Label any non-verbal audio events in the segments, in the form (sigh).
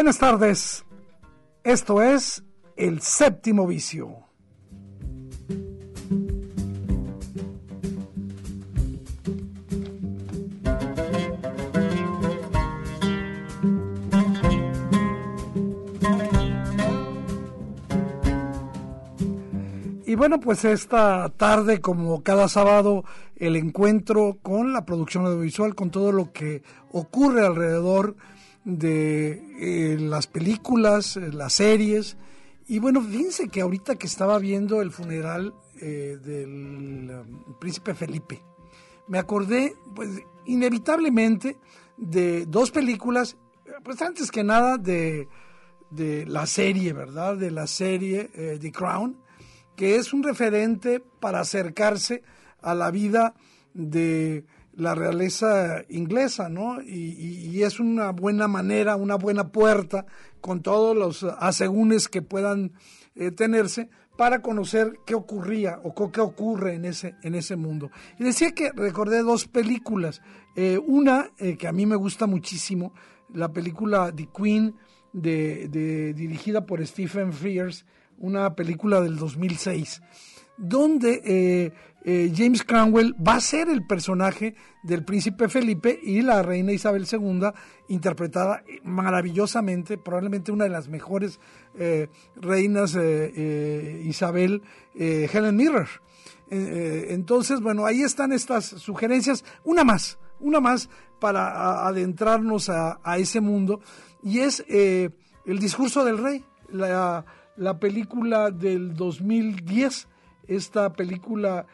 Buenas tardes. Esto es El Séptimo Vicio. Y bueno, pues esta tarde, como cada sábado, el encuentro con la producción audiovisual, con todo lo que ocurre alrededor de eh, las películas, eh, las series. Y bueno, fíjense que ahorita que estaba viendo el funeral eh, del um, príncipe Felipe, me acordé, pues, inevitablemente de dos películas, pues antes que nada de, de la serie, ¿verdad? De la serie The Crown, que es un referente para acercarse a la vida de la realeza inglesa, ¿no? Y, es una buena manera, una buena puerta con todos los asegúnes que puedan eh, tenerse para conocer qué ocurría o qué ocurre en ese, en ese mundo. Y decía que recordé dos películas. Eh, una eh, que a mí me gusta muchísimo, la película The Queen, de, de, dirigida por Stephen Frears, una película del 2006 donde eh, eh, James Cromwell va a ser el personaje del príncipe Felipe y la reina Isabel II, interpretada maravillosamente, probablemente una de las mejores eh, reinas Isabel, Helen Mirror. entonces, bueno, ahí están estas sugerencias, una más, una más para adentrarnos a, ese mundo, y es el discurso del rey, la, la película del 2010 esta película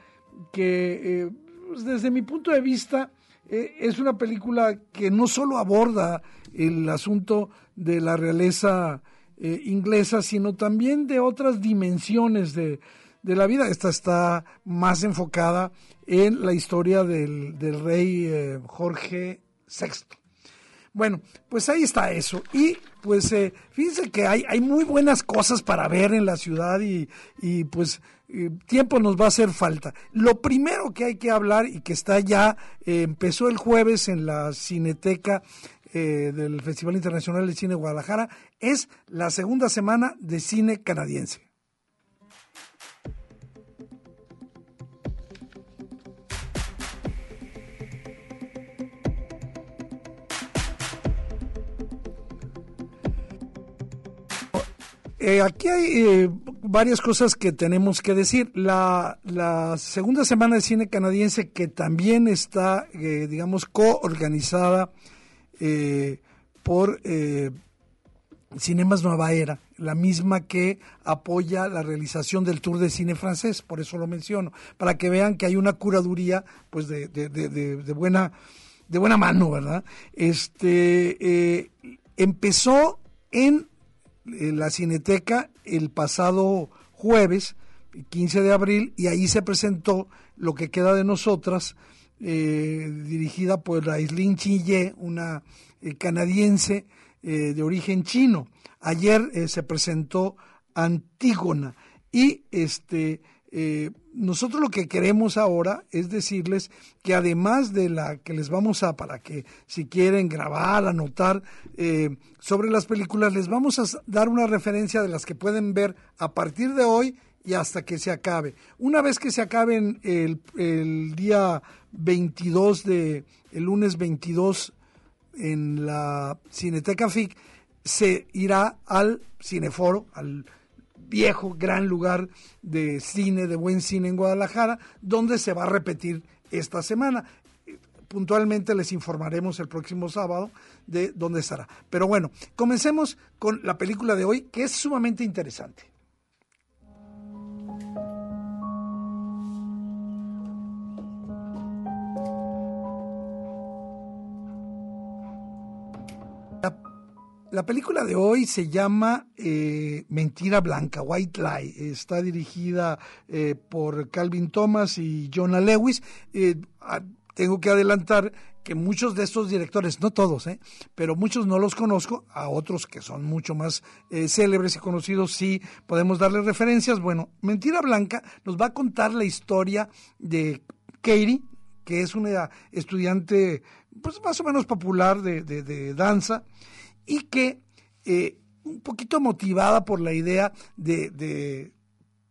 que eh, pues, desde mi punto de vista eh, es una película que no solo aborda el asunto de la realeza eh, inglesa, sino también de otras dimensiones de, la vida. Esta está más enfocada en la historia del, del rey Jorge VI. Bueno, pues ahí está eso. Y pues eh, fíjense que hay, hay muy buenas cosas para ver en la ciudad y, y pues eh, tiempo nos va a hacer falta. Lo primero que hay que hablar y que está ya, eh, empezó el jueves en la Cineteca del Festival Internacional de Cine Guadalajara, es la segunda semana de cine canadiense. Eh, aquí hay eh, varias cosas que tenemos que decir. La, segunda semana de cine canadiense que también está, eh, digamos, coorganizada por Cinemas Nueva Era, la misma que apoya la realización del Tour de Cine francés, por eso lo menciono, para que vean que hay una curaduría pues de, de buena de buena mano, ¿verdad? Este empezó en la Cineteca el pasado jueves, 15 de abril, y ahí se presentó lo que queda de nosotras, eh, dirigida por Aislinn Chille, una eh, canadiense eh, de origen chino. Ayer se presentó Antígona y este eh, nosotros lo que queremos ahora es decirles que además de la que les vamos a, para que si quieren grabar, anotar eh, sobre las películas, les vamos a dar una referencia de las que pueden ver a partir de hoy y hasta que se acabe. Una vez que se acaben el, el día 22 de, el lunes 22 en la Cineteca FIC, se irá al Cineforo, al viejo gran lugar de cine, de buen cine en Guadalajara, donde se va a repetir esta semana. puntualmente les informaremos el próximo sábado de dónde estará. Pero bueno, comencemos con la película de hoy, que es sumamente interesante. La película de hoy se llama eh, Mentira Blanca, White Lie. Está dirigida eh, por Calvin Thomas y Jonah Lewis. Eh, tengo que adelantar que muchos de estos directores, no todos, pero muchos no los conozco, a otros que son mucho más célebres y conocidos sí podemos darles referencias. Bueno, Mentira Blanca nos va a contar la historia de Katie, que es una estudiante pues más o menos popular de, de danza y que eh, un poquito motivada por la idea de,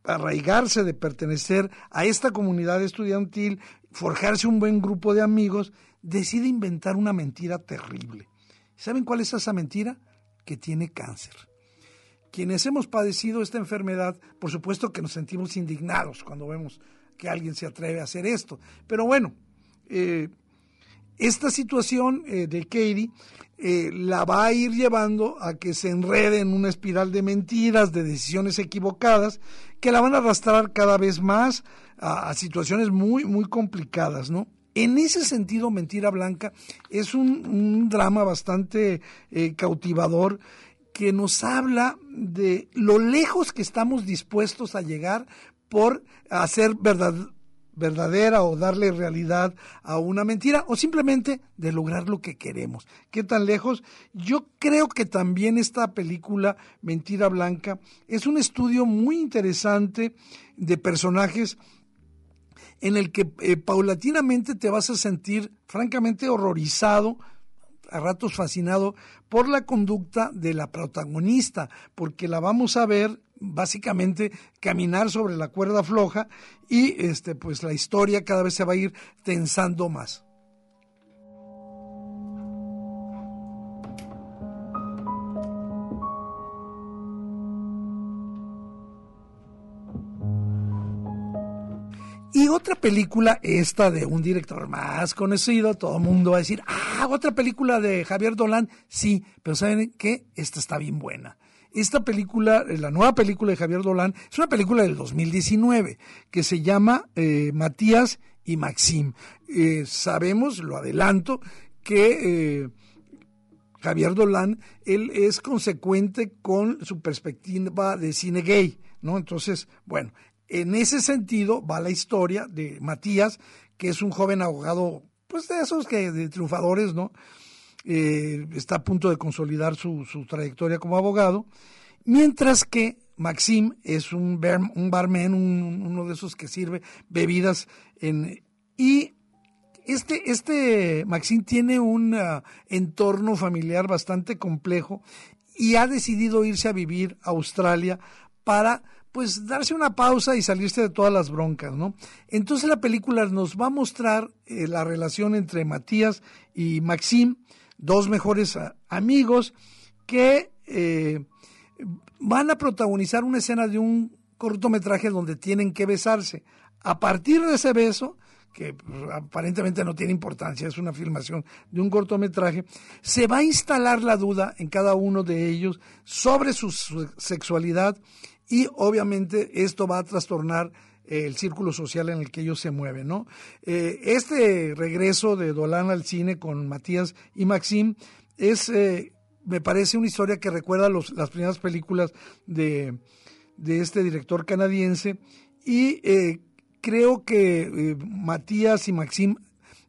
arraigarse, de pertenecer a esta comunidad estudiantil, forjarse un buen grupo de amigos, decide inventar una mentira terrible. ¿Saben cuál es esa mentira? Que tiene cáncer. Quienes hemos padecido esta enfermedad, por supuesto que nos sentimos indignados cuando vemos que alguien se atreve a hacer esto. Pero bueno, eh, esta situación eh, de Katie eh, la va a ir llevando a que se enrede en una espiral de mentiras, de decisiones equivocadas, que la van a arrastrar cada vez más a, situaciones muy, muy complicadas, ¿no? En ese sentido, Mentira Blanca es un, drama bastante eh, cautivador que nos habla de lo lejos que estamos dispuestos a llegar por hacer verdad, verdadera o darle realidad a una mentira o simplemente de lograr lo que queremos. ¿Qué tan lejos? Yo creo que también esta película Mentira Blanca es un estudio muy interesante de personajes en el que eh, paulatinamente te vas a sentir francamente horrorizado, a ratos fascinado por la conducta de la protagonista, porque la vamos a ver básicamente caminar sobre la cuerda floja y este pues la historia cada vez se va a ir tensando más. Y otra película, esta de un director más conocido, todo el mundo va a decir, ah, otra película de Javier Dolan, sí, pero ¿saben qué? Esta está bien buena. Esta película, eh, la nueva película de Javier Dolan, es una película del 2019 que se llama eh, Matías y Maxim. Eh, sabemos, lo adelanto, que Javier Dolan, él es consecuente con su perspectiva de cine gay, ¿no? Entonces, bueno, en ese sentido va la historia de Matías, que es un joven abogado, pues de esos que, de triunfadores, ¿no? Eh, está a punto de consolidar su, trayectoria como abogado, mientras que Maxim es un, un barman, uno de esos que sirve bebidas en... Y este, este Maxim tiene un ah, entorno familiar bastante complejo y ha decidido irse a vivir a Australia para pues darse una pausa y salirse de todas las broncas, ¿no? Entonces la película nos va a mostrar eh, la relación entre Matías y Maxim, dos mejores amigos que eh, van a protagonizar una escena de un cortometraje donde tienen que besarse. A partir de ese beso, que pues, aparentemente no tiene importancia, es una filmación de un cortometraje, se va a instalar la duda en cada uno de ellos sobre su, sexualidad y obviamente esto va a trastornar el círculo social en el que ellos se mueven, ¿no? Eh, este regreso de Dolan al cine con Matías y Maxim es, eh, me parece una historia que recuerda las primeras películas de, este director canadiense y eh, creo que Matías y Maxim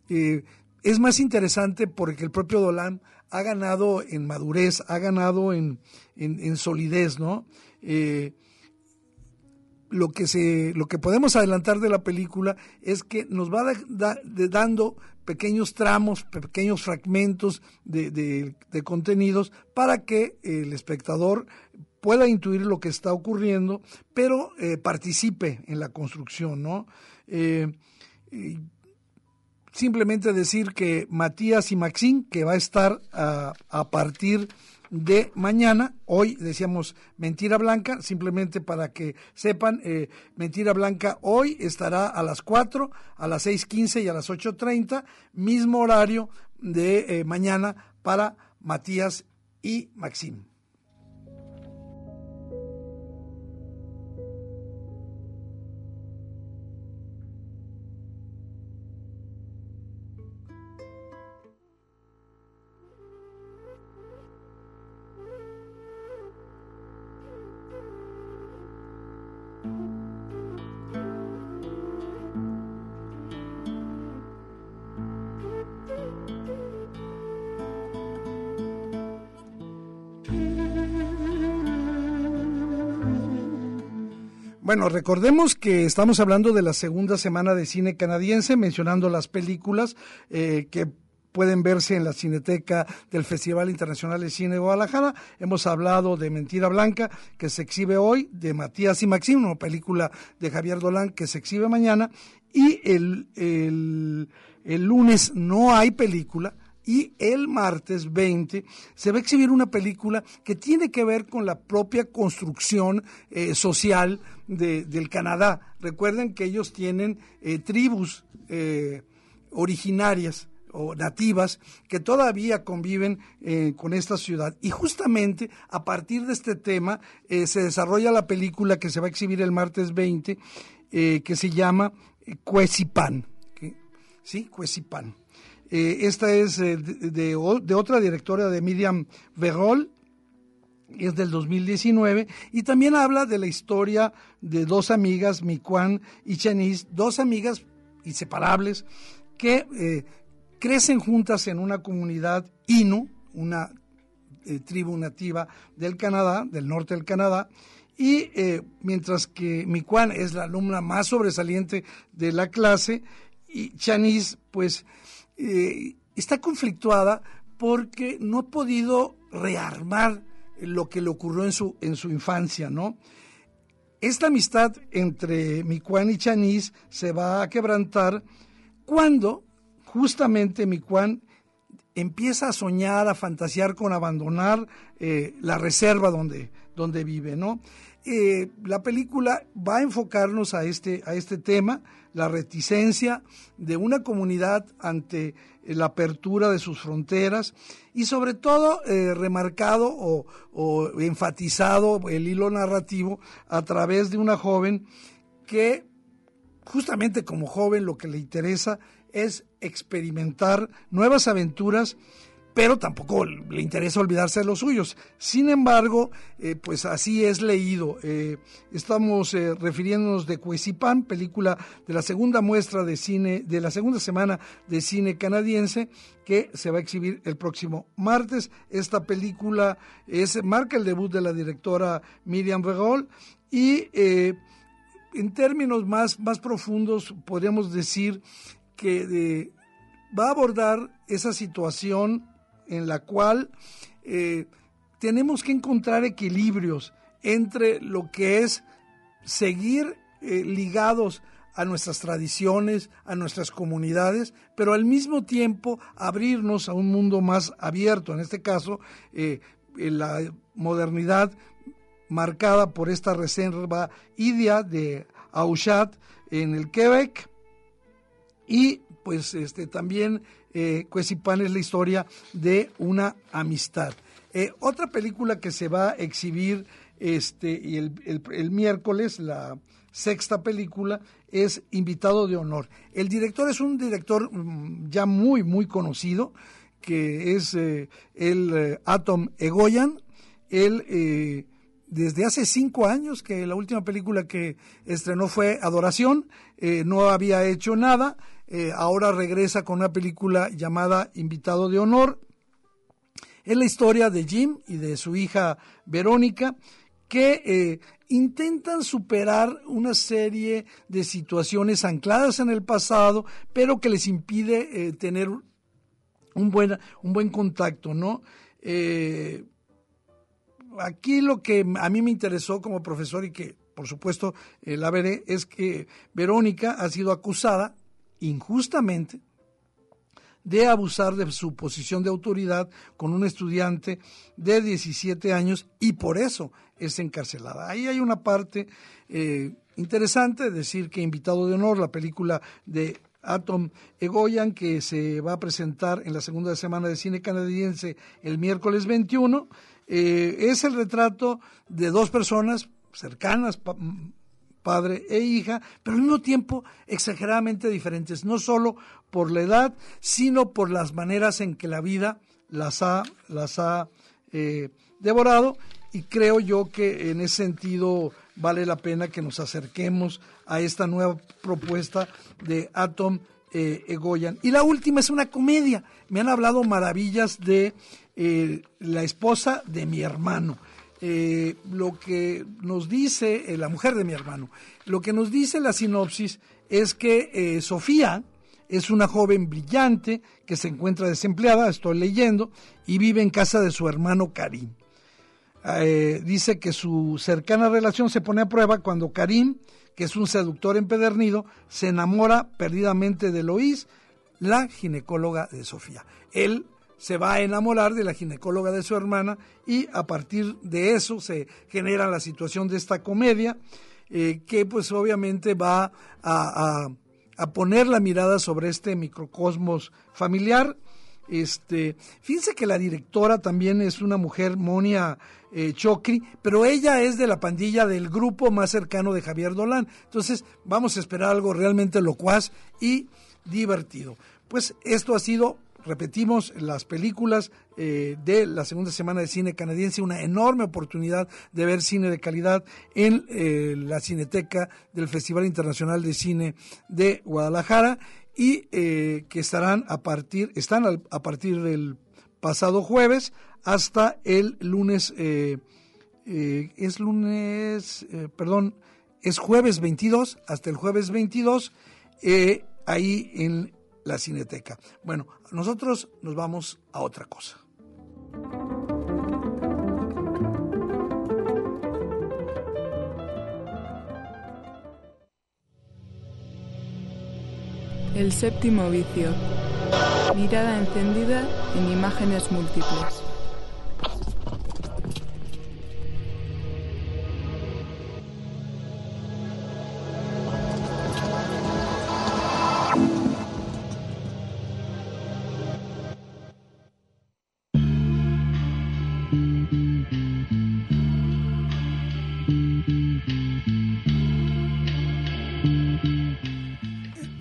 es más interesante porque el propio Dolan ha ganado en madurez, ha ganado en, en solidez, ¿no? Lo que se lo que podemos adelantar de la película es que nos va dando pequeños tramos, pequeños fragmentos de, contenidos para que el espectador pueda intuir lo que está ocurriendo, pero eh, participe en la construcción, ¿no? Eh, simplemente decir que Matías y Maxín, que va a estar a, a partir de mañana. Hoy decíamos Mentira Blanca, simplemente para que sepan, eh, Mentira Blanca hoy estará a las 4, a las 6.15 y a las 8.30, mismo horario de eh, mañana para Matías y Maxim. Bueno, recordemos que estamos hablando de la segunda semana de cine canadiense, mencionando las películas eh, que pueden verse en la Cineteca del Festival Internacional de Cine de Guadalajara. Hemos hablado de Mentira Blanca, que se exhibe hoy, de Matías y Maxim, una película de Javier Dolan que se exhibe mañana, y el, el, el lunes no hay película, y el martes 20 se va a exhibir una película que tiene que ver con la propia construcción eh, social del Canadá. Recuerden que ellos tienen eh, tribus eh, originarias o nativas que todavía conviven con esta ciudad. Y justamente a partir de este tema se desarrolla la película que se va a exhibir el martes 20, que se llama Cuesipan. ¿Sí? Cuesipan. Eh, esta es eh, de, otra directora de Miriam Verrol, es del 2019, y también habla de la historia de dos amigas, Miquan y Chanice, dos amigas inseparables que eh, crecen juntas en una comunidad Inu, una tribu nativa del Canadá, del norte del Canadá, y mientras que Miquan es la alumna más sobresaliente de la clase, y Chanice, pues, eh, está conflictuada porque no ha podido rearmar lo que le ocurrió en su, en su infancia, ¿no? Esta amistad entre Miquan y Chanis se va a quebrantar cuando justamente Miquan empieza a soñar, a fantasear con abandonar eh, la reserva donde, donde vive, ¿no? Eh, la película va a enfocarnos a este, a este tema, la reticencia de una comunidad ante la apertura de sus fronteras y sobre todo eh, remarcado o, o, enfatizado el hilo narrativo a través de una joven que justamente como joven lo que le interesa es experimentar nuevas aventuras pero tampoco le interesa olvidarse de los suyos. Sin embargo, eh, pues así es leído. Eh, estamos eh, refiriéndonos de Cuesipan, película de la segunda muestra de cine, de la segunda semana de cine canadiense, que se va a exhibir el próximo martes. Esta película es, marca el debut de la directora Miriam Regol y en términos más, más profundos podríamos decir que va a abordar esa situación en la cual eh, tenemos que encontrar equilibrios entre lo que es seguir eh, ligados a nuestras tradiciones, a nuestras comunidades, pero al mismo tiempo abrirnos a un mundo más abierto, en este caso, eh, la modernidad marcada por esta reserva Idia de Auchat en el Quebec y pues este también eh, Cuesipan es la historia de una amistad. Eh, otra película que se va a exhibir este, y el, miércoles, la sexta película, es Invitado de Honor. El director es un director mm, ya muy, muy conocido, que es eh, el eh, Atom Egoyan. Él, desde hace cinco años, que la última película que estrenó fue Adoración, no había hecho nada eh, ahora regresa con una película llamada Invitado de Honor. Es la historia de Jim y de su hija Verónica que eh, intentan superar una serie de situaciones ancladas en el pasado, pero que les impide eh, tener un buen, un buen contacto, ¿no? aquí lo que a mí me interesó como profesor y que por supuesto la veré es que Verónica ha sido acusada injustamente de abusar de su posición de autoridad con un estudiante de 17 años y por eso es encarcelada. Ahí hay una parte eh, interesante, decir que Invitado de Honor, la película de Atom Egoyan, que se va a presentar en la segunda semana de cine canadiense el miércoles 21, eh, es el retrato de dos personas cercanas, padre e hija, pero al mismo tiempo exageradamente diferentes, no solo por la edad, sino por las maneras en que la vida las ha, las ha eh, devorado y creo yo que en ese sentido vale la pena que nos acerquemos a esta nueva propuesta de Atom eh, Egoyan. Y la última es una comedia. Me han hablado maravillas de eh, la esposa de mi hermano. Eh, lo que nos dice, la mujer de mi hermano, lo que nos dice la sinopsis es que Sofía es una joven brillante que se encuentra desempleada, estoy leyendo, y vive en casa de su hermano Karim. dice que su cercana relación se pone a prueba cuando Karim que es un seductor empedernido, se enamora perdidamente de Lois, la ginecóloga de Sofía. Él se va a enamorar de la ginecóloga de su hermana y a partir de eso se genera la situación de esta comedia eh, que pues obviamente va a, a, poner la mirada sobre este microcosmos familiar. Este, fíjense que la directora también es una mujer, Monia eh, Chocri, pero ella es de la pandilla del grupo más cercano de Javier Dolan. Entonces, vamos a esperar algo realmente locuaz y divertido. Pues esto ha sido, repetimos, las películas eh, de la segunda semana de cine canadiense, una enorme oportunidad de ver cine de calidad en eh, la Cineteca del Festival Internacional de Cine de Guadalajara y que estarán a partir, están a partir del pasado jueves hasta el lunes, eh, eh, es lunes, eh, perdón, es jueves 22, hasta el jueves 22, ahí en la Cineteca. Bueno, nosotros nos vamos a otra cosa. El séptimo vicio. Mirada encendida en imágenes múltiples.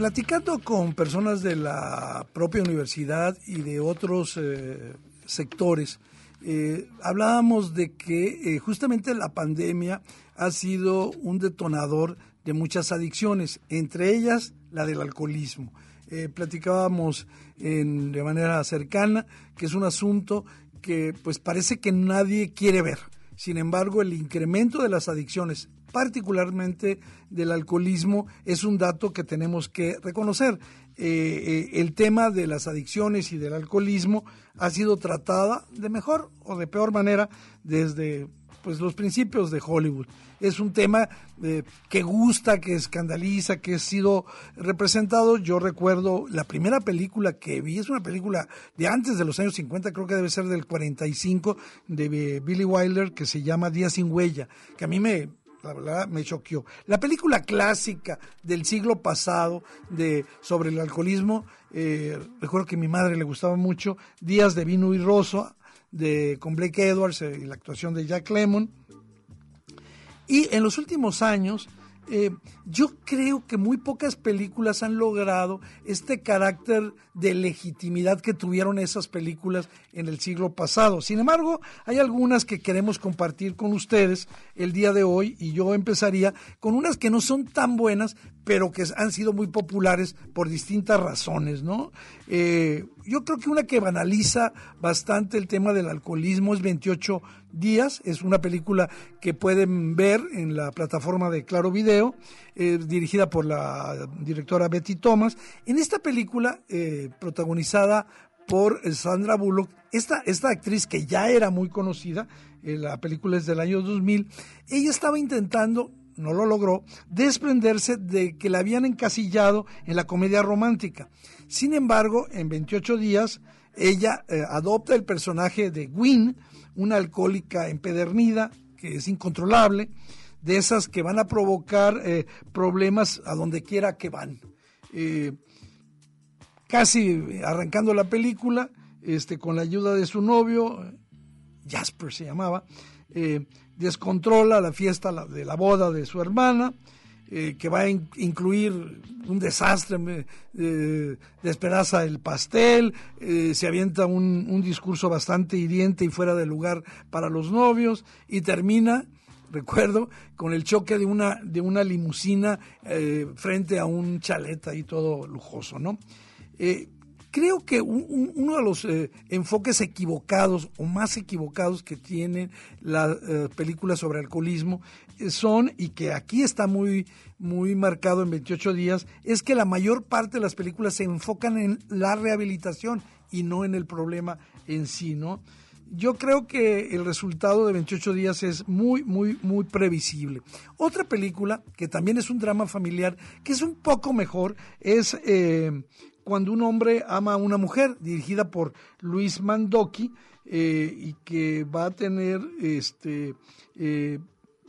Platicando con personas de la propia universidad y de otros eh, sectores, eh, hablábamos de que eh, justamente la pandemia ha sido un detonador de muchas adicciones, entre ellas la del alcoholismo. platicábamos de manera cercana que es un asunto que pues parece que nadie quiere ver. Sin embargo, el incremento de las adicciones particularmente del alcoholismo, es un dato que tenemos que reconocer. Eh, eh, el tema de las adicciones y del alcoholismo ha sido tratada de mejor o de peor manera desde pues los principios de Hollywood. Es un tema eh, que gusta, que escandaliza, que ha sido representado. Yo recuerdo la primera película que vi, es una película de antes de los años 50, creo que debe ser del 45, de Billy Wilder, que se llama Día sin huella, que a mí me, la verdad me choqueó. La película clásica del siglo pasado de sobre el alcoholismo, eh, recuerdo que a mi madre le gustaba mucho, Días de vino y rosa, de, con Blake Edwards eh, y la actuación de Jack Lemmon. Y en los últimos años eh, yo creo que muy pocas películas han logrado este carácter de legitimidad que tuvieron esas películas en el siglo pasado. Sin embargo, hay algunas que queremos compartir con ustedes el día de hoy y yo empezaría con unas que no son tan buenas, pero que han sido muy populares por distintas razones, ¿no? Eh, yo creo que una que banaliza bastante el tema del alcoholismo es 28 días, es una película que pueden ver en la plataforma de Claro Video, eh, dirigida por la directora Betty Thomas. En esta película, eh, protagonizada por Sandra Bullock, esta, esta actriz que ya era muy conocida, la película es del año 2000, ella estaba intentando no lo logró, desprenderse de que la habían encasillado en la comedia romántica. Sin embargo, en 28 días, ella eh, adopta el personaje de Gwyn, una alcohólica empedernida que es incontrolable, de esas que van a provocar eh, problemas a donde quiera que van. Eh, casi arrancando la película, este, con la ayuda de su novio, Jasper se llamaba, descontrola la fiesta de la boda de su hermana, eh, que va a incluir un desastre, eh, despedaza el pastel, eh, se avienta un, un, discurso bastante hiriente y fuera de lugar para los novios y termina, recuerdo, con el choque de una, de una limusina frente a un chalet ahí todo lujoso, ¿no? Creo que uno de los eh, enfoques equivocados o más equivocados que tienen las eh, películas sobre alcoholismo eh, son, y que aquí está muy, muy marcado en 28 días, es que la mayor parte de las películas se enfocan en la rehabilitación y no en el problema en sí, ¿no? Yo creo que el resultado de 28 días es muy, muy, muy previsible. Otra película, que también es un drama familiar, que es un poco mejor, es cuando un hombre ama a una mujer, dirigida por Luis Mandoki, eh, y que va a tener, este, eh,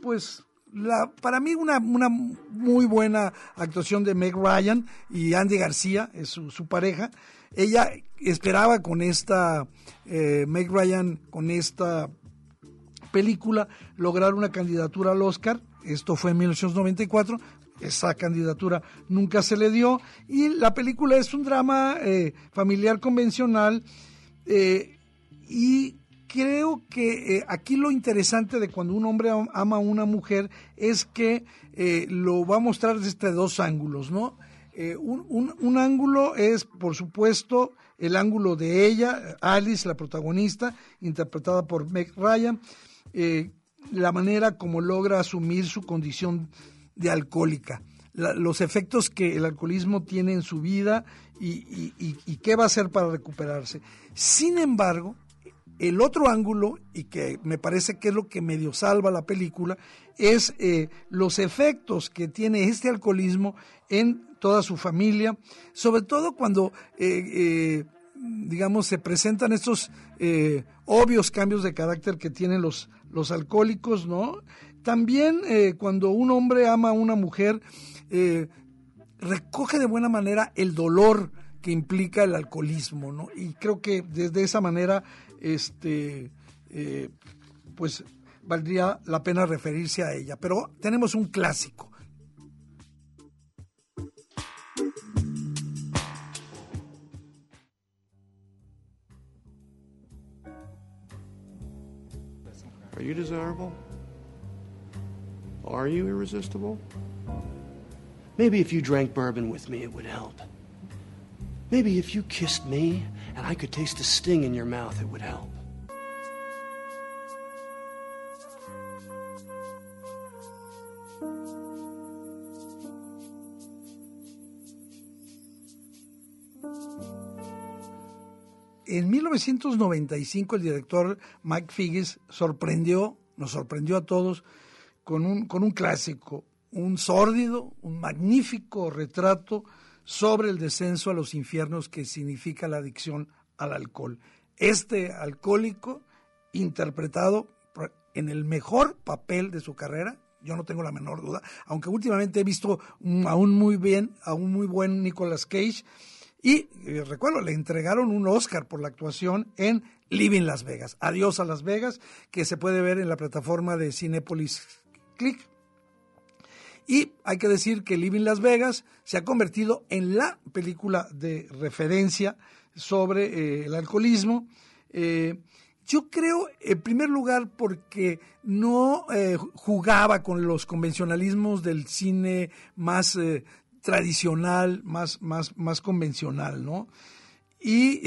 pues, la, para mí una, muy buena actuación de Meg Ryan y Andy García, es su, pareja. Ella esperaba con esta, eh, Meg Ryan, con esta película, lograr una candidatura al Oscar. Esto fue en 1994, esa candidatura nunca se le dio y la película es un drama eh, familiar convencional eh, y creo que eh, aquí lo interesante de cuando un hombre ama a una mujer es que lo va a mostrar desde dos ángulos, ¿no? Un, un, ángulo es, por supuesto, el ángulo de ella, Alice, la protagonista, interpretada por Meg Ryan, la manera como logra asumir su condición de alcohólica, los efectos que el alcoholismo tiene en su vida y, qué va a hacer para recuperarse. Sin embargo, el otro ángulo, y que me parece que es lo que medio salva la película, es eh, los efectos que tiene este alcoholismo en toda su familia, sobre todo cuando, eh, eh, digamos, se presentan estos obvios cambios de carácter que tienen los, los alcohólicos, ¿no? También eh, cuando un hombre ama a una mujer, eh, recoge de buena manera el dolor que implica el alcoholismo, ¿no? Y creo que desde esa manera, este, eh, pues valdría la pena referirse a ella. Pero tenemos un clásico. Are you desirable? Are you irresistible? Maybe if you drank bourbon with me, it would help. Maybe if you kissed me and I could taste the sting in your mouth, it would help. En 1995 el director Mike Figgis sorprendió, nos sorprendió a todos con un, con un clásico, un sórdido, un magnífico retrato sobre el descenso a los infiernos que significa la adicción al alcohol. Este alcohólico, interpretado en el mejor papel de su carrera, yo no tengo la menor duda, aunque últimamente he visto a un muy bien, a un muy buen Nicolas Cage, y eh, recuerdo, le entregaron un Oscar por la actuación en Living Las Vegas. Adiós a Las Vegas, que se puede ver en la plataforma de Cinepolis clic. Y hay que decir que Living Las Vegas se ha convertido en la película de referencia sobre eh, el alcoholismo. Eh, yo creo, en primer lugar, porque no eh, jugaba con los convencionalismos del cine más tradicional, más, más, más convencional, ¿no? Y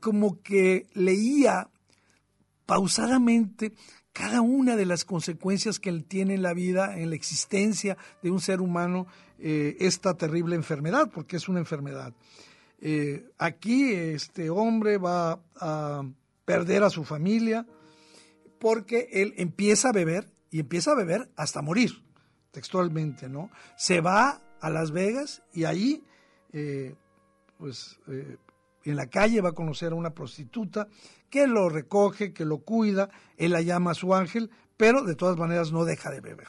como que leía pausadamente cada una de las consecuencias que tiene en la vida, en la existencia de un ser humano, eh, esta terrible enfermedad, porque es una enfermedad. Eh, aquí este hombre va a perder a su familia porque él empieza a beber y empieza a beber hasta morir. textualmente, ¿no? Se va a Las Vegas y ahí, eh, pues, en la calle va a conocer a una prostituta que lo recoge, que lo cuida, él la llama a su ángel, pero de todas maneras no deja de beber.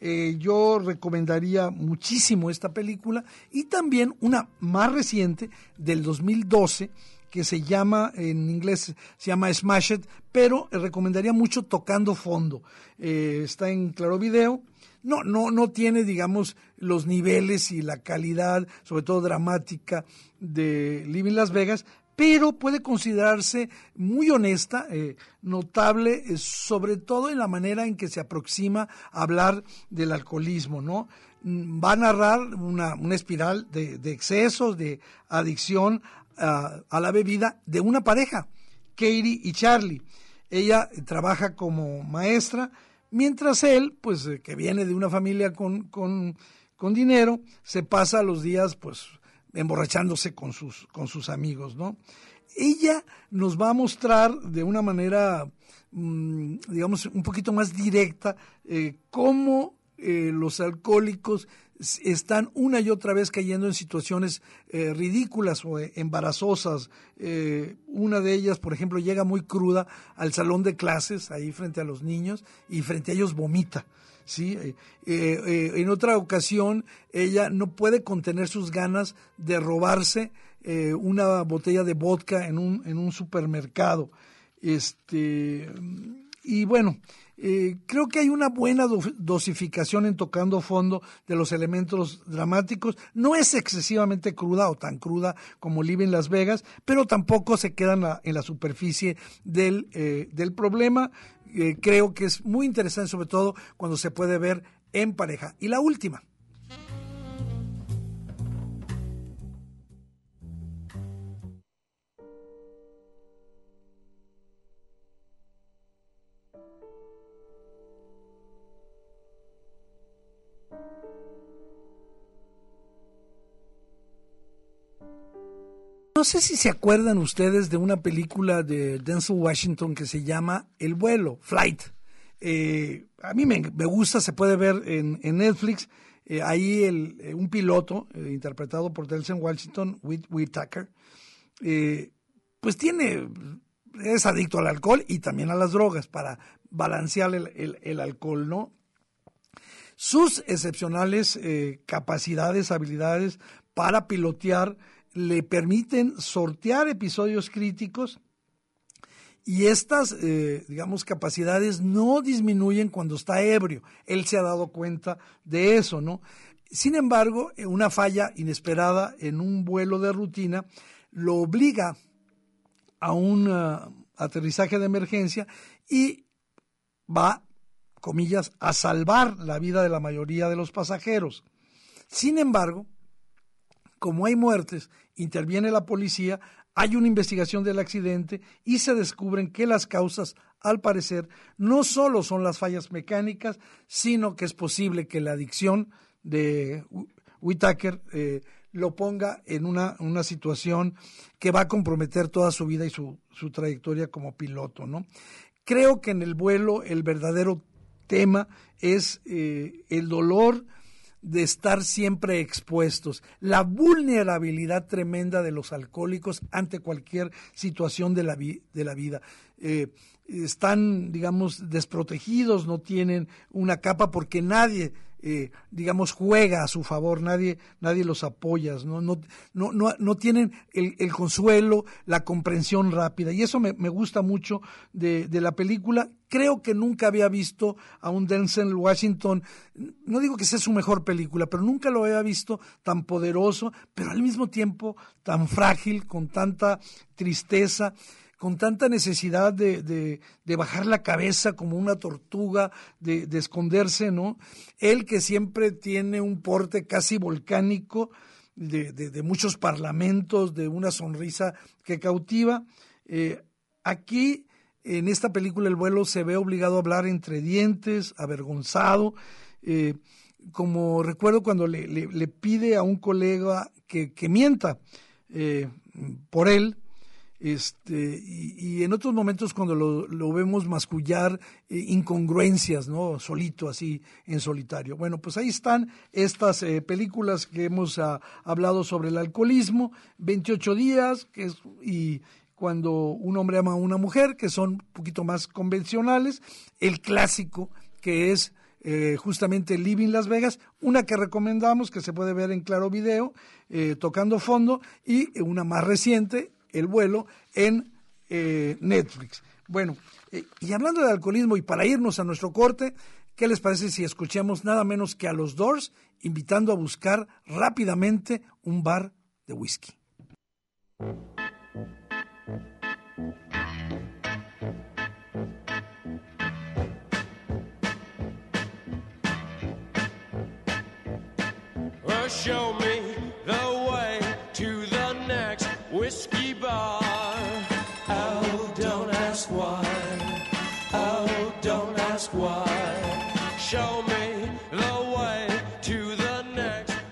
Eh, yo recomendaría muchísimo esta película y también una más reciente del 2012 que se llama, en inglés se llama Smash It, pero recomendaría mucho Tocando Fondo. está en Claro Video no, no, no tiene, digamos, los niveles y la calidad, sobre todo dramática, de Living Las Vegas, pero puede considerarse muy honesta, eh, notable, eh, sobre todo en la manera en que se aproxima a hablar del alcoholismo, ¿no? Mm, va a narrar una, una espiral de, de, excesos, de adicción a, a la bebida de una pareja, Katie y Charlie. Ella trabaja como maestra, Mientras él, pues eh, que viene de una familia con, con, con dinero, se pasa los días pues emborrachándose con sus, con sus amigos, ¿no? Ella nos va a mostrar de una manera, mm, digamos, un poquito más directa eh, cómo eh, los alcohólicos están una y otra vez cayendo en situaciones eh, ridículas o eh, embarazosas. Eh, una de ellas, por ejemplo, llega muy cruda al salón de clases, ahí frente a los niños, y frente a ellos vomita. ¿sí? en otra ocasión, ella no puede contener sus ganas de robarse una botella de vodka en un, en un supermercado. Este, y bueno, eh, creo que hay una buena dosificación en tocando fondo de los elementos dramáticos. No es excesivamente cruda o tan cruda como Live en Las Vegas, pero tampoco se queda en la, superficie del, eh, del problema. Eh, creo que es muy interesante, sobre todo cuando se puede ver en pareja. Y la última, No sé si se acuerdan ustedes de una película de Denzel Washington que se llama El vuelo, Flight. Eh, a mí me, gusta, se puede ver en, Netflix. Eh, ahí eh, un piloto interpretado por Denzel Washington, Whit, Tucker, pues tiene, es adicto al alcohol y también a las drogas para balancear el, el alcohol, ¿no? Sus excepcionales capacidades, habilidades para pilotear le permiten sortear episodios críticos y estas, eh, digamos, capacidades no disminuyen cuando está ebrio. Él se ha dado cuenta de eso, ¿no? Sin embargo, eh, una falla inesperada en un vuelo de rutina lo obliga a un uh, aterrizaje de emergencia y va, comillas, a salvar la vida de la mayoría de los pasajeros. Sin embargo, como hay muertes, interviene la policía, hay una investigación del accidente y se descubren que las causas, al parecer, no solo son las fallas mecánicas, sino que es posible que la adicción de Whitaker eh, lo ponga en una, una, situación que va a comprometer toda su vida y su, su trayectoria como piloto. ¿no? Creo que en el vuelo el verdadero tema es eh, el dolor de estar siempre expuestos, la vulnerabilidad tremenda de los alcohólicos ante cualquier situación de la, de la vida. Eh, están, digamos, desprotegidos, no tienen una capa porque nadie eh, digamos, juega a su favor, nadie, nadie los apoya, no, no, no, no, tienen el, el, consuelo, la comprensión rápida. Y eso me, me gusta mucho de, de, la película. Creo que nunca había visto a un Denzel Washington, no digo que sea su mejor película, pero nunca lo había visto tan poderoso, pero al mismo tiempo tan frágil, con tanta tristeza con tanta necesidad de, de, bajar la cabeza como una tortuga, de, de, esconderse, ¿no? Él que siempre tiene un porte casi volcánico, de, muchos parlamentos, de una sonrisa que cautiva. Eh, aquí, en esta película, el vuelo se ve obligado a hablar entre dientes, avergonzado. Eh, como recuerdo cuando le, le, pide a un colega que, que mienta eh, por él, este, y, en otros momentos cuando lo, vemos mascullar eh, incongruencias, ¿no? Solito, así, en solitario. Bueno, pues ahí están estas eh, películas que hemos ah, hablado sobre el alcoholismo, 28 días, que es, y cuando un hombre ama a una mujer, que son un poquito más convencionales, el clásico, que es eh, justamente Living Las Vegas, una que recomendamos que se puede ver en Claro Video, tocando fondo, y una más reciente, el vuelo en eh, Netflix. Bueno, eh, y hablando de alcoholismo y para irnos a nuestro corte, ¿qué les parece si escuchamos nada menos que a los Doors invitando a buscar rápidamente un bar de whisky?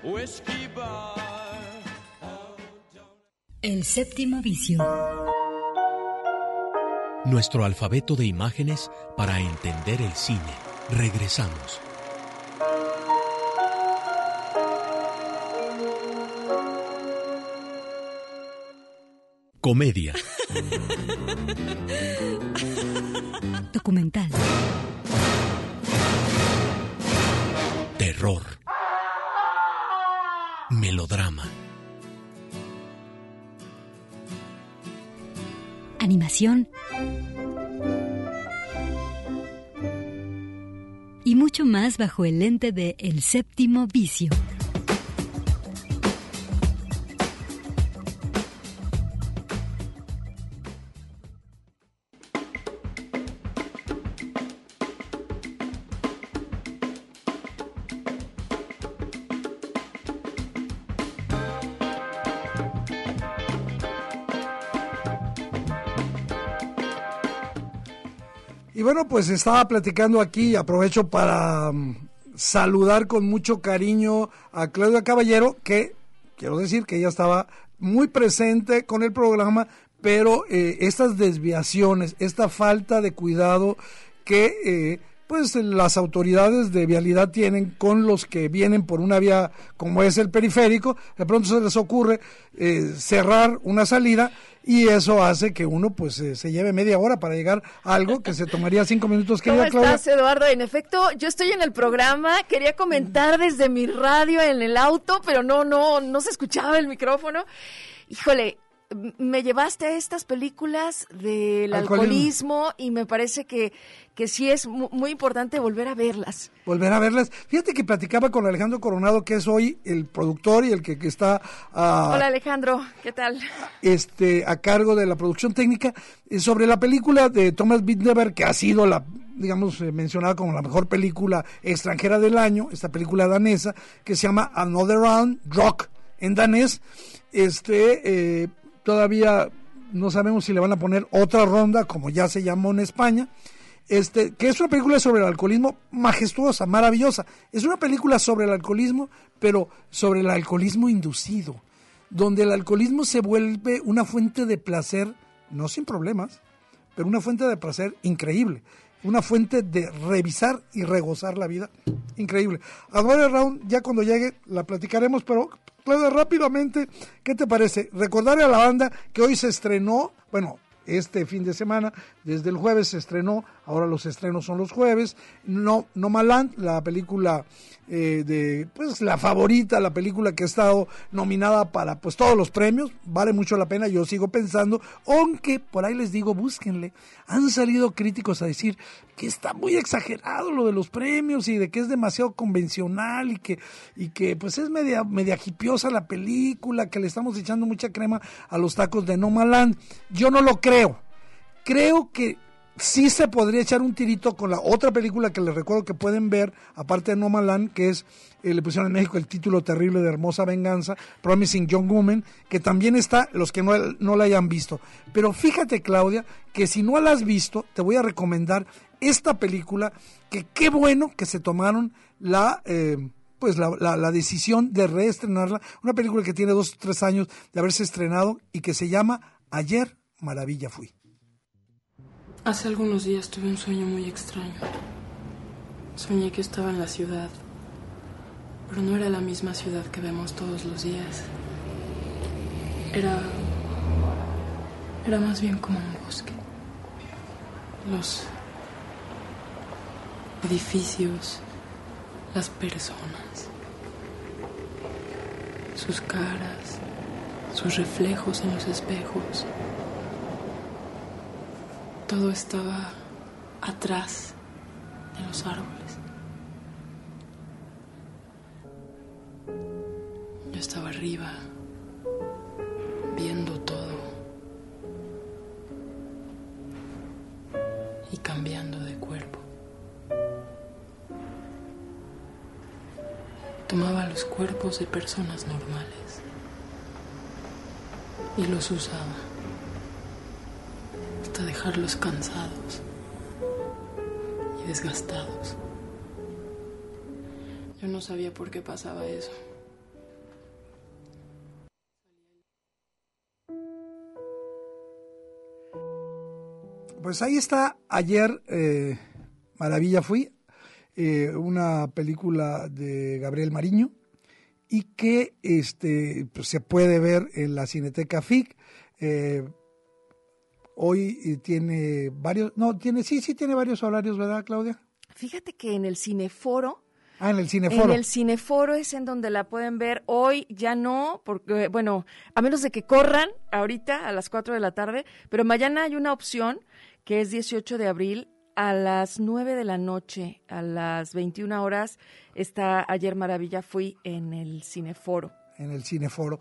Whiskey. El séptimo vicio. Nuestro alfabeto de imágenes para entender el cine. Regresamos. Comedia. Documental. Terror. Melodrama. animación y mucho más bajo el lente de El séptimo vicio. Bueno, pues estaba platicando aquí, aprovecho para mm, saludar con mucho cariño a Claudia Caballero, que quiero decir que ella estaba muy presente con el programa, pero eh, estas desviaciones, esta falta de cuidado que eh, pues las autoridades de vialidad tienen con los que vienen por una vía como es el periférico, de pronto se les ocurre eh, cerrar una salida y eso hace que uno pues eh, se lleve media hora para llegar a algo que se tomaría cinco minutos. (laughs) ¿Cómo estás, Eduardo? En efecto, yo estoy en el programa, quería comentar desde mi radio en el auto, pero no, no, no se escuchaba el micrófono. Híjole, me llevaste a estas películas del alcoholismo, y me parece que, que sí es muy importante volver a verlas. Volver a verlas. Fíjate que platicaba con Alejandro Coronado, que es hoy el productor y el que, está... a Hola Alejandro, ¿qué tal? Este, a cargo de la producción técnica, eh, sobre la película de Thomas Bittenberg, que ha sido la digamos, eh, mencionada como la mejor película extranjera del año, esta película danesa, que se llama Another Round, Rock, en danés, este, eh, todavía no sabemos si le van a poner otra ronda, como ya se llamó en España. Este, que es una película sobre el alcoholismo majestuosa, maravillosa. Es una película sobre el alcoholismo, pero sobre el alcoholismo inducido, donde el alcoholismo se vuelve una fuente de placer, no sin problemas, pero una fuente de placer increíble, una fuente de revisar y regozar la vida increíble. A Round, ya cuando llegue la platicaremos, pero Claudia, rápidamente, ¿qué te parece? Recordarle a la banda que hoy se estrenó, bueno, este fin de semana, desde el jueves se estrenó, ahora los estrenos son los jueves, No, no Maland, la película eh, de pues la favorita, la película que ha estado nominada para pues todos los premios, vale mucho la pena, yo sigo pensando, aunque por ahí les digo, búsquenle, han salido críticos a decir que está muy exagerado lo de los premios y de que es demasiado convencional y que, y que pues es media, media hipiosa la película, que le estamos echando mucha crema a los tacos de No Maland. Yo no lo creo. Creo que sí se podría echar un tirito con la otra película que les recuerdo que pueden ver, aparte de No Land, que es, eh, le pusieron en México el título terrible de Hermosa Venganza, Promising Young Woman, que también está, los que no, no la hayan visto. Pero fíjate, Claudia, que si no la has visto, te voy a recomendar esta película, que qué bueno que se tomaron la... Eh, pues la, la, decisión de reestrenarla, una película que tiene dos o tres años de haberse estrenado y que se llama Ayer Maravilla Fui. Hace algunos días tuve un sueño muy extraño. Soñé que estaba en la ciudad, pero no era la misma ciudad que vemos todos los días. Era. Era más bien como un bosque. Los edificios, las personas, sus caras, sus reflejos en los espejos. Todo estaba atrás de los árboles. Yo estaba arriba, viendo todo y cambiando de cuerpo. Tomaba los cuerpos de personas normales y los usaba hasta dejarlos cansados y desgastados. Yo no sabía por qué pasaba eso. Pues ahí está, ayer eh, Maravilla Fui, eh, una película de Gabriel Mariño y que este, pues, se puede ver en la Cineteca FIC. Eh, hoy tiene varios, no, tiene, sí, sí tiene varios horarios, ¿verdad, Claudia? Fíjate que en el Cineforo Ah, en el Cineforo. En el Cineforo es en donde la pueden ver. Hoy ya no, porque, bueno, a menos de que corran ahorita a las 4 de la tarde, pero mañana hay una opción que es 18 de abril a las 9 de la noche, a las 21 horas, está Ayer Maravilla, fui en el Cineforo. En el Cineforo.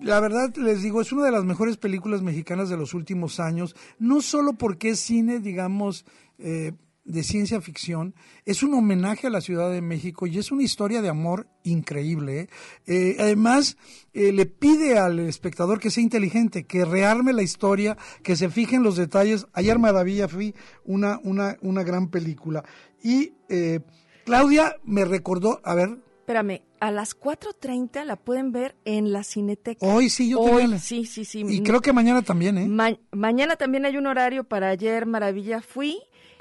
La verdad, les digo, es una de las mejores películas mexicanas de los últimos años, no solo porque es cine, digamos, eh, de ciencia ficción, es un homenaje a la Ciudad de México y es una historia de amor increíble. ¿eh? Eh, además, eh, le pide al espectador que sea inteligente, que rearme la historia, que se fije en los detalles. Ayer Maravilla fui una, una, una gran película. Y Claudia me recordó, a ver. Espérame, a las 4.30 la pueden ver en la Cineteca. Hoy sí, yo Hoy, la... sí, sí, sí. Y creo que mañana también, ¿eh? Ma mañana también hay un horario para ayer Maravilla Fui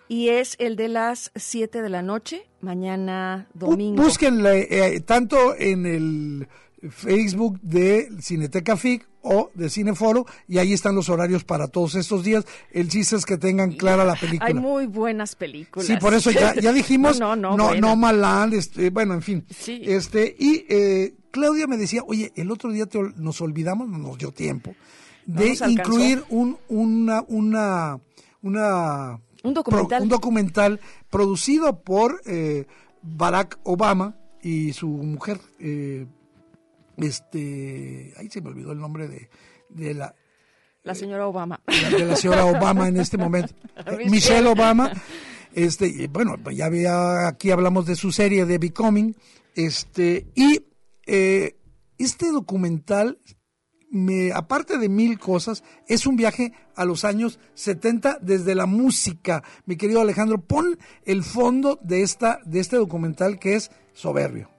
y es el de las 7 de la noche, mañana domingo. Búsquenle eh, tanto en el Facebook de Cineteca FIC o de Cineforo y ahí están los horarios para todos estos días. El chiste es que tengan clara la película. Hay muy buenas películas. Sí, por eso ya, ya dijimos (laughs) no, no, no, no Maland, este, bueno, en fin. Sí. Este, y eh, Claudia me decía, oye, el otro día te, nos olvidamos, no nos dio tiempo, de incluir un, una, una, una un documental. Pro, un documental producido por eh, Barack Obama y su mujer, eh, este, ahí se me olvidó el nombre de, de la... La señora Obama. De, de la señora Obama en este momento. (laughs) Michelle Obama. Este, bueno, ya había, aquí hablamos de su serie de Becoming. Este, y eh, este documental me, aparte de mil cosas, es un viaje a los años 70 desde la música. Mi querido Alejandro, pon el fondo de, esta, de este documental que es soberbio.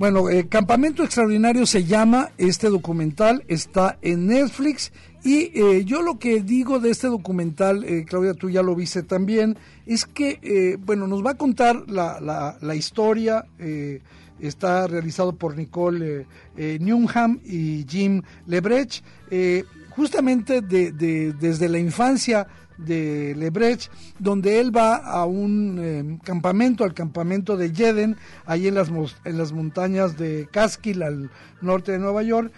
Bueno, eh, Campamento Extraordinario se llama este documental, está en Netflix y eh, yo lo que digo de este documental, eh, Claudia, tú ya lo viste también, es que, eh, bueno, nos va a contar la, la, la historia, eh, está realizado por Nicole Newnham y Jim Lebrecht, justamente de, de, desde la infancia de Lebrecht, donde él va a un eh, campamento, al campamento de Jeden, ahí en las, en las montañas de Catskill, al norte de Nueva York,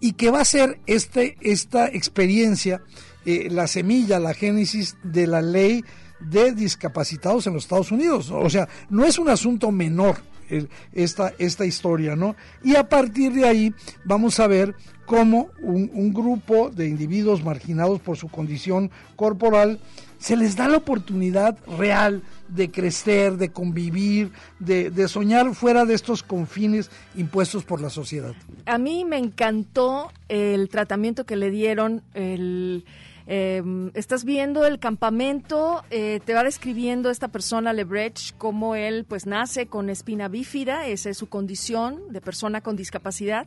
y que va a ser este, esta experiencia, eh, la semilla, la génesis de la ley de discapacitados en los Estados Unidos. O sea, no es un asunto menor el, esta, esta historia, ¿no? Y a partir de ahí vamos a ver cómo un, grupo de individuos marginados por su condición corporal se les da la oportunidad real de crecer, de convivir, de, soñar fuera de estos confines impuestos por la sociedad. A mí me encantó el tratamiento que le dieron, el, Em, estás viendo el campamento, eh, te va describiendo esta persona, Lebrecht, cómo él pues nace con espina bífida, esa es su condición de persona con discapacidad.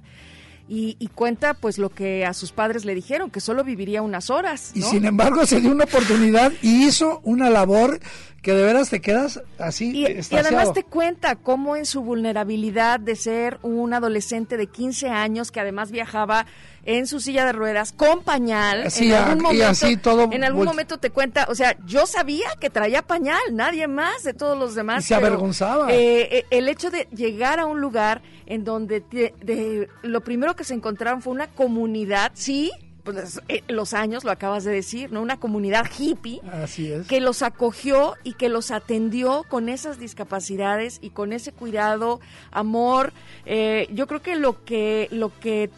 Y, y, cuenta pues lo que a sus padres le dijeron, que solo viviría unas horas. Y sin embargo se dio una oportunidad y hizo una labor que de veras te quedas así. Y, y, además te cuenta cómo en su vulnerabilidad de ser un adolescente de 15 años que además viajaba en su silla de ruedas con pañal. en algún momento, y así todo. En algún momento te cuenta, o sea, yo sabía que traía pañal, nadie más de todos los demás. Y se pero, avergonzaba. Eh, el hecho de llegar a un lugar en donde te, de, lo primero que se encontraron fue una comunidad, sí, pues, eh, los años, lo acabas de decir, ¿no? Una comunidad hippie Así es. que los acogió y que los atendió con esas discapacidades y con ese cuidado, amor. Eh, yo creo que lo que lo que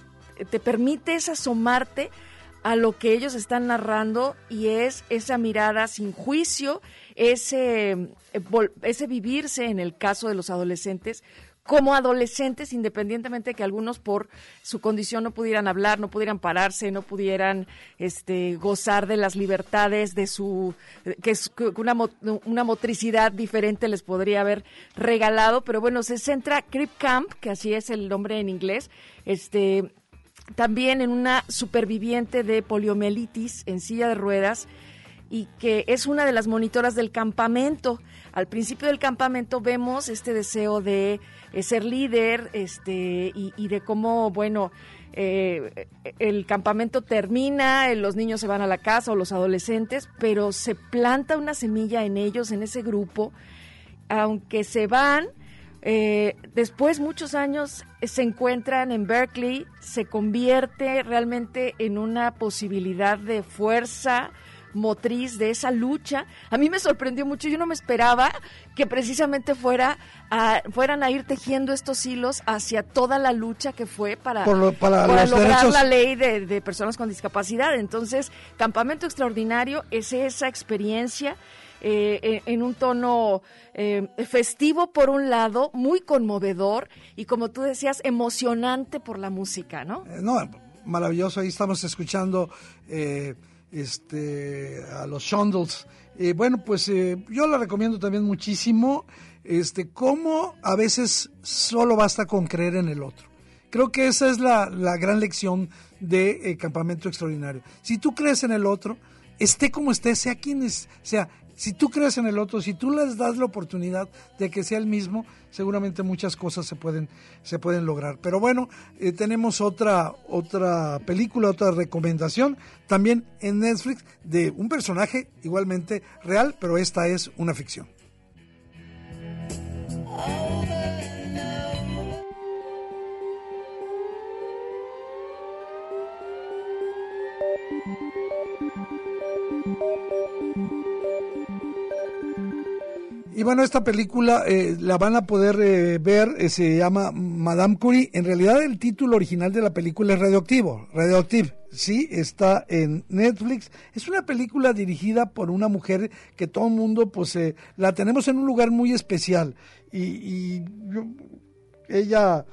te permite es asomarte a lo que ellos están narrando y es esa mirada sin juicio, ese, ese vivirse en el caso de los adolescentes como adolescentes, independientemente de que algunos por su condición no pudieran hablar, no pudieran pararse, no pudieran este, gozar de las libertades de su, que es una, una motricidad diferente les podría haber regalado, pero bueno, se centra Crip Camp, que así es el nombre en inglés, este, también en una superviviente de poliomielitis en silla de ruedas y que es una de las monitoras del campamento. Al principio del campamento vemos este deseo de eh, ser líder este, y, de cómo, bueno, eh, el campamento termina, eh, los niños se van a la casa o los adolescentes, pero se planta una semilla en ellos, en ese grupo, aunque se van, eh, después, muchos años, se encuentran en Berkeley, se convierte realmente en una posibilidad de fuerza motriz de esa lucha. A mí me sorprendió mucho, yo no me esperaba que precisamente fuera a, fueran a ir tejiendo estos hilos hacia toda la lucha que fue para, lo, para, para lograr derechos. la ley de, de personas con discapacidad. Entonces, Campamento Extraordinario es esa experiencia eh, en un tono eh, festivo por un lado, muy conmovedor y como tú decías, emocionante por la música, ¿no? Eh, no, maravilloso, ahí estamos escuchando eh, este, a los Shondells. bueno, pues yo la recomiendo también muchísimo, este, cómo a veces solo basta con creer en el otro. Creo que esa es la, la gran lección de Campamento Extraordinario. Si tú crees en el otro, esté como esté, sea quien es, sea, si tú crees en el otro, si tú les das la oportunidad de que sea el mismo, seguramente muchas cosas se pueden, se pueden lograr. Pero bueno, eh, tenemos otra, otra película, otra recomendación, también en Netflix, de un personaje igualmente real, pero esta es una ficción. Y bueno, esta película eh, la van a poder eh, ver, eh, se llama Madame Curie. En realidad el título original de la película es Radioactivo, Radioactive. Sí, está en Netflix. Es una película dirigida por una mujer que todo el mundo, pues, la tenemos en un lugar muy especial. Y, y yo, ella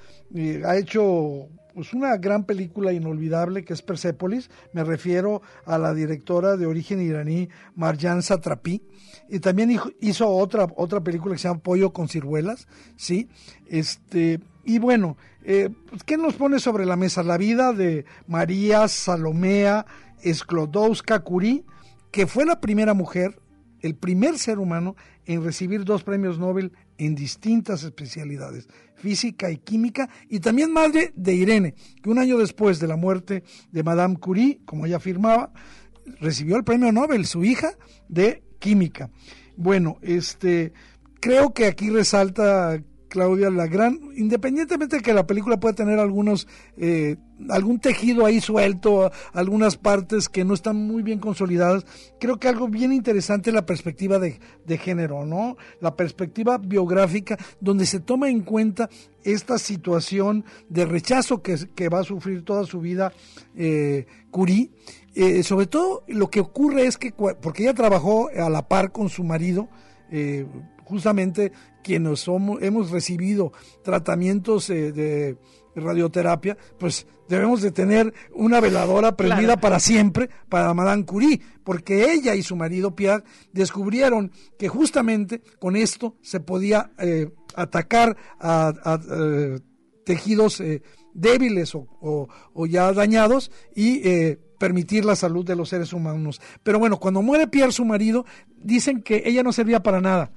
ha hecho pues una gran película inolvidable que es Persepolis. Me refiero a la directora de origen iraní Marjan Satrapi. Y también hizo otra, otra película que se llama Pollo con ciruelas, ¿sí? Este, y bueno, eh, pues, ¿qué nos pone sobre la mesa? La vida de María Salomea Sklodowska Curie, que fue la primera mujer, el primer ser humano en recibir dos premios Nobel en distintas especialidades, física y química, y también madre de Irene, que un año después de la muerte de Madame Curie, como ella afirmaba, recibió el premio Nobel, su hija, de química. Bueno, este, creo que aquí resalta Claudia la gran, independientemente de que la película pueda tener algunos, eh, algún tejido ahí suelto, algunas partes que no están muy bien consolidadas, creo que algo bien interesante es la perspectiva de, de género, ¿no? La perspectiva biográfica, donde se toma en cuenta esta situación de rechazo que, que va a sufrir toda su vida eh, Curie. Eh, sobre todo lo que ocurre es que, porque ella trabajó a la par con su marido, eh, justamente quienes somos, hemos recibido tratamientos eh, de radioterapia, pues debemos de tener una veladora prendida para siempre para Madame Curie, porque ella y su marido Pierre descubrieron que justamente con esto se podía eh, atacar a, eh, tejidos eh, débiles o, ya dañados y permitir la salud de los seres humanos. Pero bueno, cuando muere Pierre, su marido, dicen que ella no servía para nada.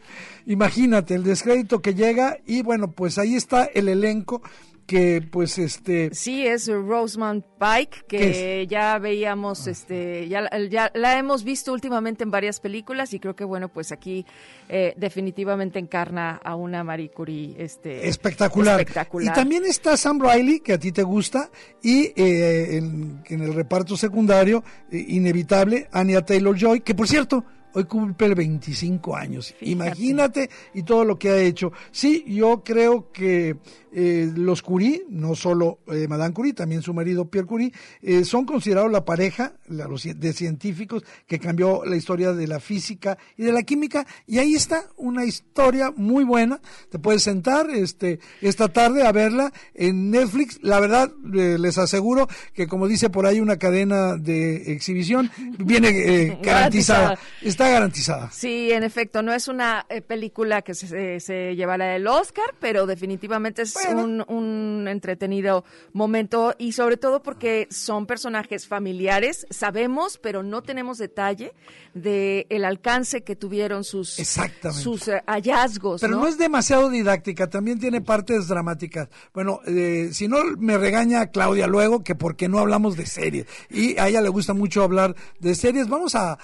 (laughs) Imagínate el descrédito que llega y bueno, pues ahí está el elenco que pues este sí es Rosamund Pike que ya veíamos este ya, ya, la hemos visto últimamente en varias películas y creo que bueno pues aquí eh, definitivamente encarna a una Marie Curie este espectacular. y también está Sam Riley que a ti te gusta y eh, en, el reparto secundario eh, inevitable Anya Taylor Joy que por cierto hoy cumple 25 años. Imagínate y todo lo que ha hecho. Sí, yo creo que eh, los Curie, no solo eh, Madame Curie, también su marido Pierre Curie, eh, son considerados la pareja de científicos que cambió la historia de la física y de la química. Y ahí está una historia muy buena. Te puedes sentar este, esta tarde a verla en Netflix. La verdad, les aseguro que como dice por ahí una cadena de exhibición, viene (laughs) garantizada. Está garantizada. Sí, en efecto, no es una película que se, se llevará el Oscar, pero definitivamente es un, entretenido momento y sobre todo porque son personajes familiares, sabemos, pero no tenemos detalle de el alcance que tuvieron sus, sus eh, hallazgos. Pero ¿no? es demasiado didáctica, también tiene partes dramáticas. Bueno, eh, si no me regaña Claudia luego que porque no hablamos de series y a ella le gusta mucho hablar de series, vamos a,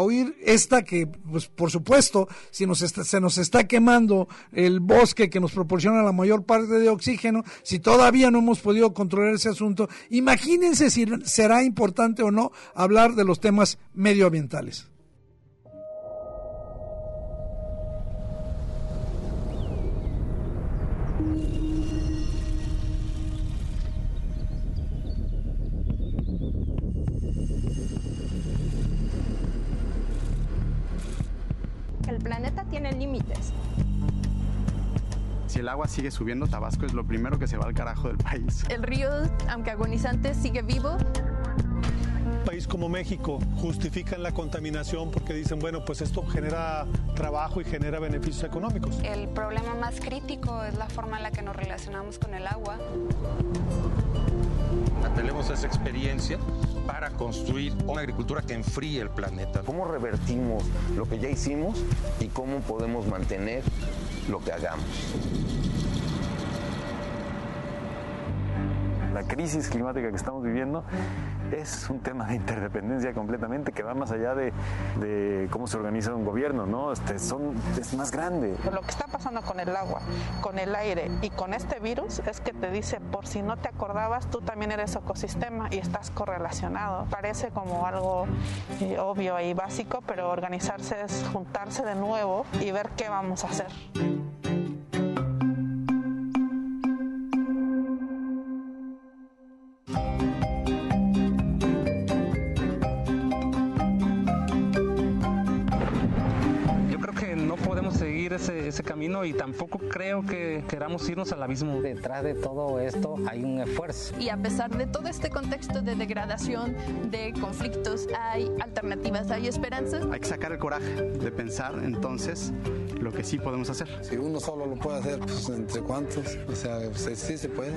oír esta que, pues por supuesto, si nos se nos está quemando el bosque que nos proporciona la mayor parte de oxígeno, si todavía no hemos podido controlar ese asunto, imagínense si será importante o no hablar de los temas medioambientales. Planeta tiene límites si el agua sigue subiendo, Tabasco es lo primero que se va al carajo del país. El río, aunque agonizante, sigue vivo. Un país como México justifican la contaminación porque dicen, bueno, pues esto genera trabajo y genera beneficios económicos. El problema más crítico es la forma en la que nos relacionamos con el agua. Tenemos esa experiencia para construir una agricultura que enfríe el planeta. ¿Cómo revertimos lo que ya hicimos y cómo podemos mantener lo que hagamos. La crisis climática que estamos viviendo es un tema de interdependencia completamente que va más allá de, cómo se organiza un gobierno, ¿no? Este, son, es más grande. Lo que está pasando con el agua, con el aire y con este virus es que te dice, por si no te acordabas, tú también eres ecosistema y estás correlacionado. Parece como algo eh, obvio y básico, pero organizarse es juntarse de nuevo y ver qué vamos a hacer. Ese, camino y tampoco creo que queramos irnos al abismo. Detrás de todo esto hay un esfuerzo. Y a pesar de todo este contexto de degradación, de conflictos, hay alternativas, hay esperanzas. Hay que sacar el coraje de pensar entonces lo que sí podemos hacer. Si uno solo lo puede hacer, pues entre cuántos, o sea, pues, sí se puede.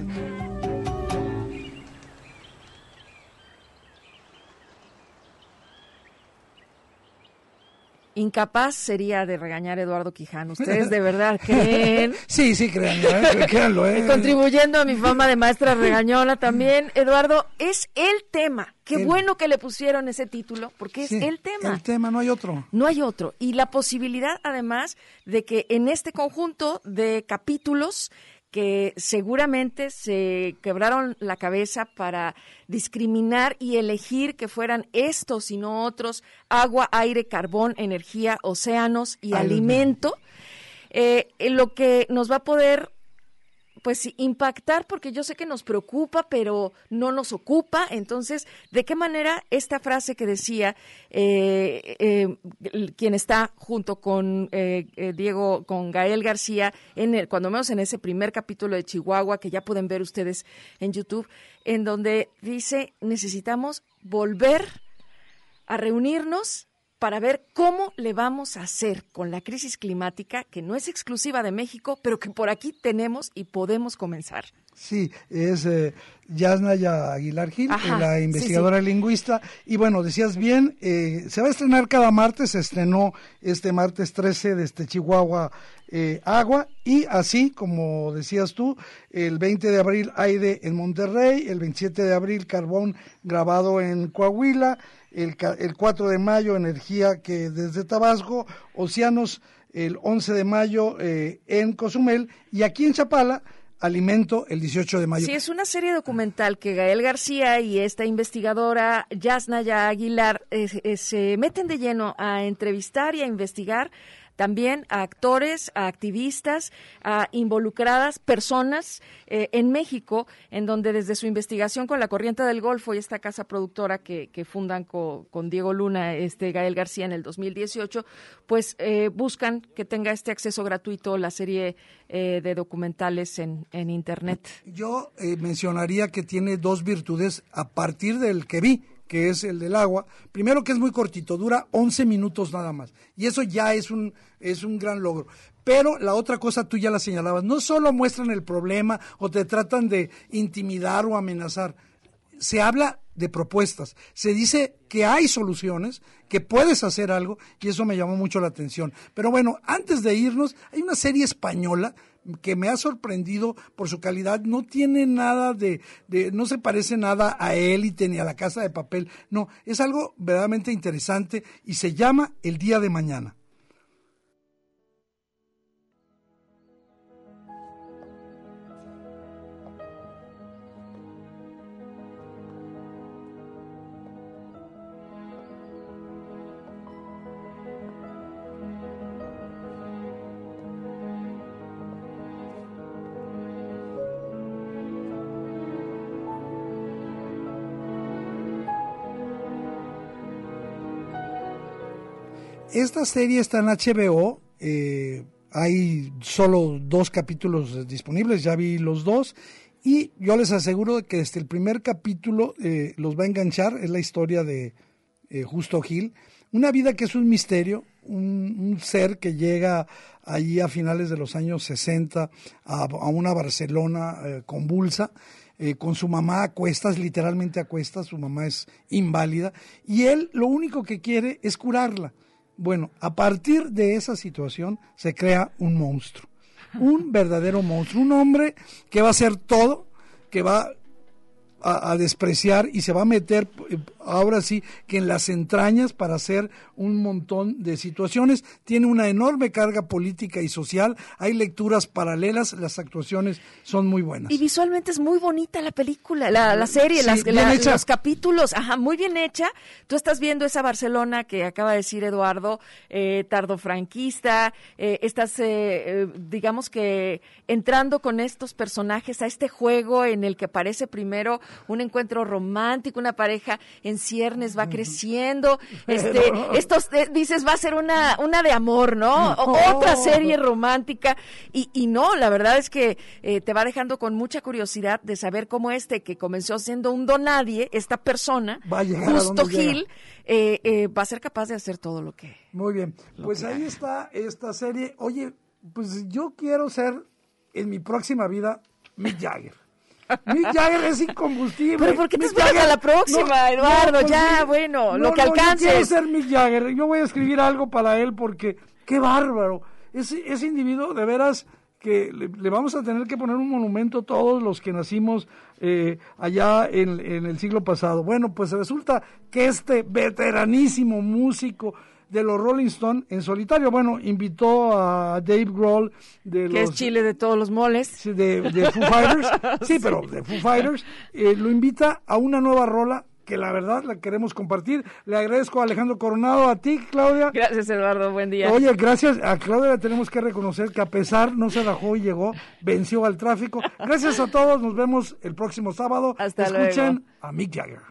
Incapaz sería de regañar a Eduardo Quijano. ¿Ustedes de verdad (laughs) creen? sí, sí, créanlo, ¿eh? créanlo. ¿eh? Contribuyendo a mi fama de maestra regañola también. Eduardo, es el tema. Qué bueno que le pusieron ese título, porque es el tema. El tema, no hay otro. No hay otro. Y la posibilidad, además, de que en este conjunto de capítulos que seguramente se quebraron la cabeza para discriminar y elegir que fueran estos y no otros, agua, aire, carbón, energía, océanos y alimento, eh, lo que nos va a poder pues impactar porque yo sé que nos preocupa, pero no nos ocupa. Entonces, ¿de qué manera esta frase que decía eh, eh, quien está junto con eh, eh, Diego, con Gael García, en el, cuando menos en ese primer capítulo de Chihuahua, que ya pueden ver ustedes en YouTube, en donde dice, necesitamos volver a reunirnos para ver cómo le vamos a hacer con la crisis climática, que no es exclusiva de México, pero que por aquí tenemos y podemos comenzar. Sí, es eh, Yasnaya Aguilar Gil, Ajá, la sí, investigadora sí. lingüista. Y bueno, decías bien, eh, se va a estrenar cada martes, se estrenó este martes 13 desde Chihuahua eh, Agua. Y así, como decías tú, el 20 de abril Aire en Monterrey, el 27 de abril Carbón grabado en Coahuila, el, el 4 de mayo Energía que desde Tabasco, Océanos el 11 de mayo eh, en Cozumel y aquí en Chapala Alimento el 18 de mayo. Sí, es una serie documental que Gael García y esta investigadora Yasnaya Aguilar eh, eh, se meten de lleno a entrevistar y a investigar también a actores, a activistas, a involucradas personas eh, en México, en donde desde su investigación con la corriente del Golfo y esta casa productora que, fundan co- con Diego Luna, este Gael García en el 2018, pues eh, buscan que tenga este acceso gratuito la serie eh, de documentales en, en Internet. Yo eh, mencionaría que tiene dos virtudes a partir del que vi, que es el del agua. Primero que es muy cortito, dura 11 minutos nada más. Y eso ya es un, es un gran logro. Pero la otra cosa tú ya la señalabas, no solo muestran el problema o te tratan de intimidar o amenazar, se habla de propuestas, se dice que hay soluciones, que puedes hacer algo y eso me llamó mucho la atención. Pero bueno, antes de irnos, hay una serie española que me ha sorprendido por su calidad, no tiene nada de, de no se parece nada a Élite ni a la Casa de Papel, no, es algo verdaderamente interesante y se llama El Día de Mañana. Esta serie está en HBO, eh, hay solo dos capítulos disponibles, ya vi los dos, y yo les aseguro que desde el primer capítulo eh, los va a enganchar, es la historia de eh, Justo Gil, una vida que es un misterio, un, ser que llega allí a finales de los años 60 a, a una Barcelona eh, convulsa, eh, con su mamá a cuestas, literalmente a cuestas, su mamá es inválida, y él lo único que quiere es curarla. Bueno, a partir de esa situación se crea un monstruo, un verdadero monstruo, un hombre que va a hacer todo, que va a, a despreciar y se va a meter eh, ahora sí que en las entrañas para hacer un montón de situaciones. Tiene una enorme carga política y social, hay lecturas paralelas, las actuaciones son muy buenas. Y visualmente es muy bonita la película, la, la serie, Sí, las, bien la- hecha. los capítulos, ajá, muy bien hecha. Tú estás viendo esa Barcelona que acaba de decir Eduardo, eh, tardofranquista, eh, estás, eh, eh, digamos que entrando con estos personajes a este juego en el que parece primero un encuentro romántico, una pareja en ciernes va creciendo, (laughs) este, Pero- estos, eh, dices, va a ser una, una de amor, ¿no? Otra serie romántica y, y no, la verdad es que eh, te va dejando con mucha curiosidad de saber cómo este que comenzó siendo un donadie, esta persona, Va a llegar a justo. Gil, eh, eh, va a ser capaz de hacer todo lo que... Muy bien, pues ahí está esta serie. Oye, pues yo quiero ser en mi próxima vida Mick Jagger. Mick Jagger es incombustible. Pero ¿por qué te Mick esperas a la próxima, Eduardo? pues Ya, bueno, lo que Yo quiero ser Mick Jagger. Yo voy a escribir algo para él porque qué bárbaro. Ese, ese individuo, de veras, que le, le vamos a tener que poner un monumento a todos los que nacimos eh, allá en, en el siglo pasado. Bueno, pues resulta que este veteranísimo músico de los Rolling Stone en solitario, bueno, invitó a Dave Grohl de que los es Chile de todos los moles. de, de Foo Fighters, (laughs) sí, pero de Foo Fighters, eh, lo invita a una nueva rola que la verdad la queremos compartir. Le agradezco a Alejandro Coronado, a ti, Claudia. Gracias, Eduardo. Buen día. Oye, gracias. A Claudia tenemos que reconocer que a pesar no se bajó y llegó, venció al tráfico. Gracias a todos. Nos vemos el próximo sábado. Hasta Escuchen luego. a Mick Jagger.